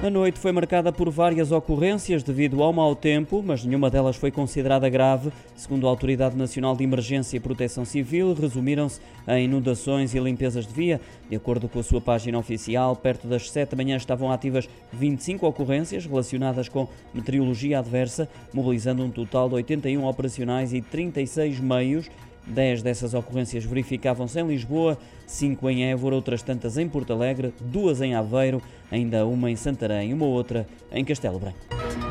A noite foi marcada por várias ocorrências devido ao mau tempo, mas nenhuma delas foi considerada grave. Segundo a Autoridade Nacional de Emergência e Proteção Civil, resumiram-se em inundações e limpezas de via. De acordo com a sua página oficial, perto das 7 da manhã estavam ativas 25 ocorrências relacionadas com meteorologia adversa, mobilizando um total de 81 operacionais e 36 meios 10 dessas ocorrências verificavam-se em Lisboa, 5 em Évora, outras tantas em Porto Alegre, duas em Aveiro, ainda uma em Santarém uma outra em Castelo Branco.